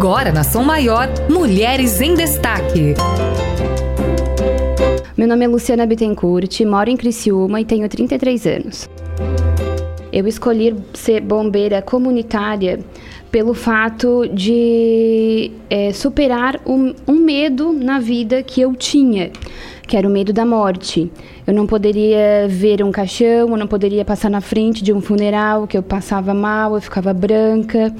Agora na Som Maior, Mulheres em Destaque. Meu nome é Luciana Bittencourt, moro em Criciúma e tenho 33 anos. Eu escolhi ser bombeira comunitária pelo fato de é, superar um, um medo na vida que eu tinha que era o medo da morte. Eu não poderia ver um caixão, eu não poderia passar na frente de um funeral, que eu passava mal, eu ficava branca.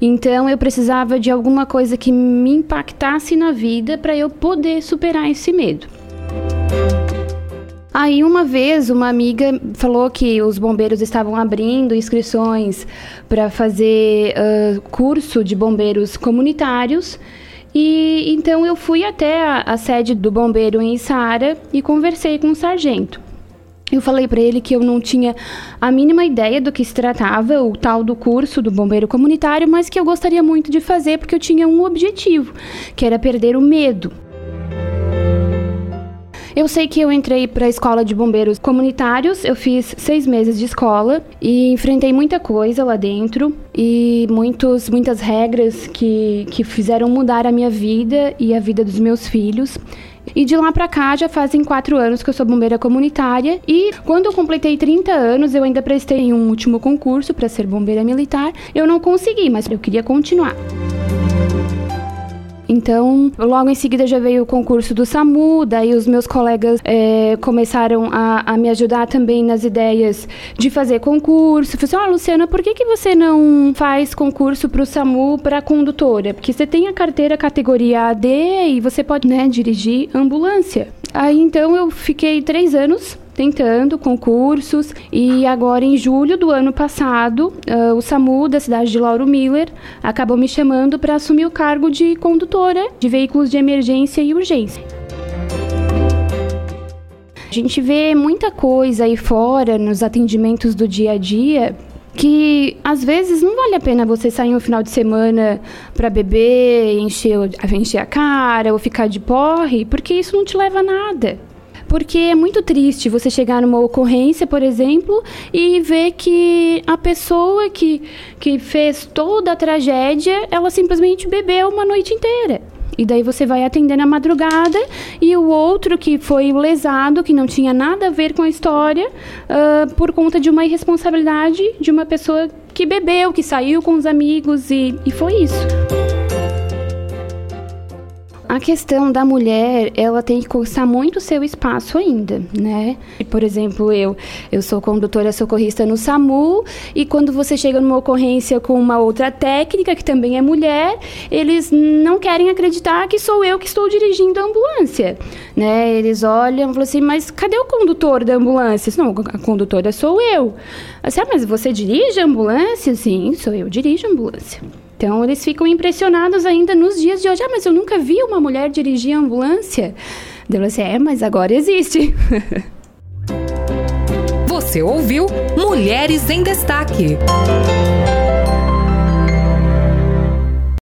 Então eu precisava de alguma coisa que me impactasse na vida para eu poder superar esse medo. Aí uma vez uma amiga falou que os bombeiros estavam abrindo inscrições para fazer uh, curso de bombeiros comunitários e então eu fui até a, a sede do bombeiro em Sara e conversei com o sargento. Eu falei para ele que eu não tinha a mínima ideia do que se tratava, o tal do curso do bombeiro comunitário, mas que eu gostaria muito de fazer porque eu tinha um objetivo, que era perder o medo. Eu sei que eu entrei para a escola de bombeiros comunitários, eu fiz seis meses de escola e enfrentei muita coisa lá dentro e muitos, muitas regras que, que fizeram mudar a minha vida e a vida dos meus filhos. E de lá para cá já fazem quatro anos que eu sou bombeira comunitária. E quando eu completei 30 anos, eu ainda prestei um último concurso para ser bombeira militar. Eu não consegui, mas eu queria continuar. Então, logo em seguida já veio o concurso do SAMU, daí os meus colegas é, começaram a, a, me ajudar também nas ideias de fazer concurso. Falei assim, ó, oh, Luciana, por que, que você não faz concurso para o SAMU para condutora? Porque você tem a carteira categoria AD e você pode, né, dirigir ambulância. Aí então eu fiquei três anos tentando concursos e agora em julho do ano passado uh, o SAMU da cidade de Lauro Miller acabou me chamando para assumir o cargo de condutora de veículos de emergência e urgência. A gente vê muita coisa aí fora nos atendimentos do dia a dia que às vezes não vale a pena você sair um final de semana para beber, encher, encher a cara ou ficar de porre, porque isso não te leva a nada. Porque é muito triste você chegar numa ocorrência, por exemplo, e ver que a pessoa que, que fez toda a tragédia, ela simplesmente bebeu uma noite inteira. E daí você vai atender na madrugada e o outro que foi lesado, que não tinha nada a ver com a história, uh, por conta de uma irresponsabilidade de uma pessoa que bebeu, que saiu com os amigos e, e foi isso a questão da mulher, ela tem que conquistar muito seu espaço ainda, né? Por exemplo, eu, eu sou condutora socorrista no SAMU e quando você chega numa ocorrência com uma outra técnica que também é mulher, eles não querem acreditar que sou eu que estou dirigindo a ambulância, né? Eles olham e falam assim, mas cadê o condutor da ambulância? Não, a condutora sou eu. Assim, ah, mas você dirige a ambulância? Sim, sou eu, dirijo a ambulância. Então eles ficam impressionados ainda nos dias de hoje. Ah, mas eu nunca vi uma mulher dirigir ambulância. Deu assim, é, mas agora existe. Você ouviu Mulheres em Destaque.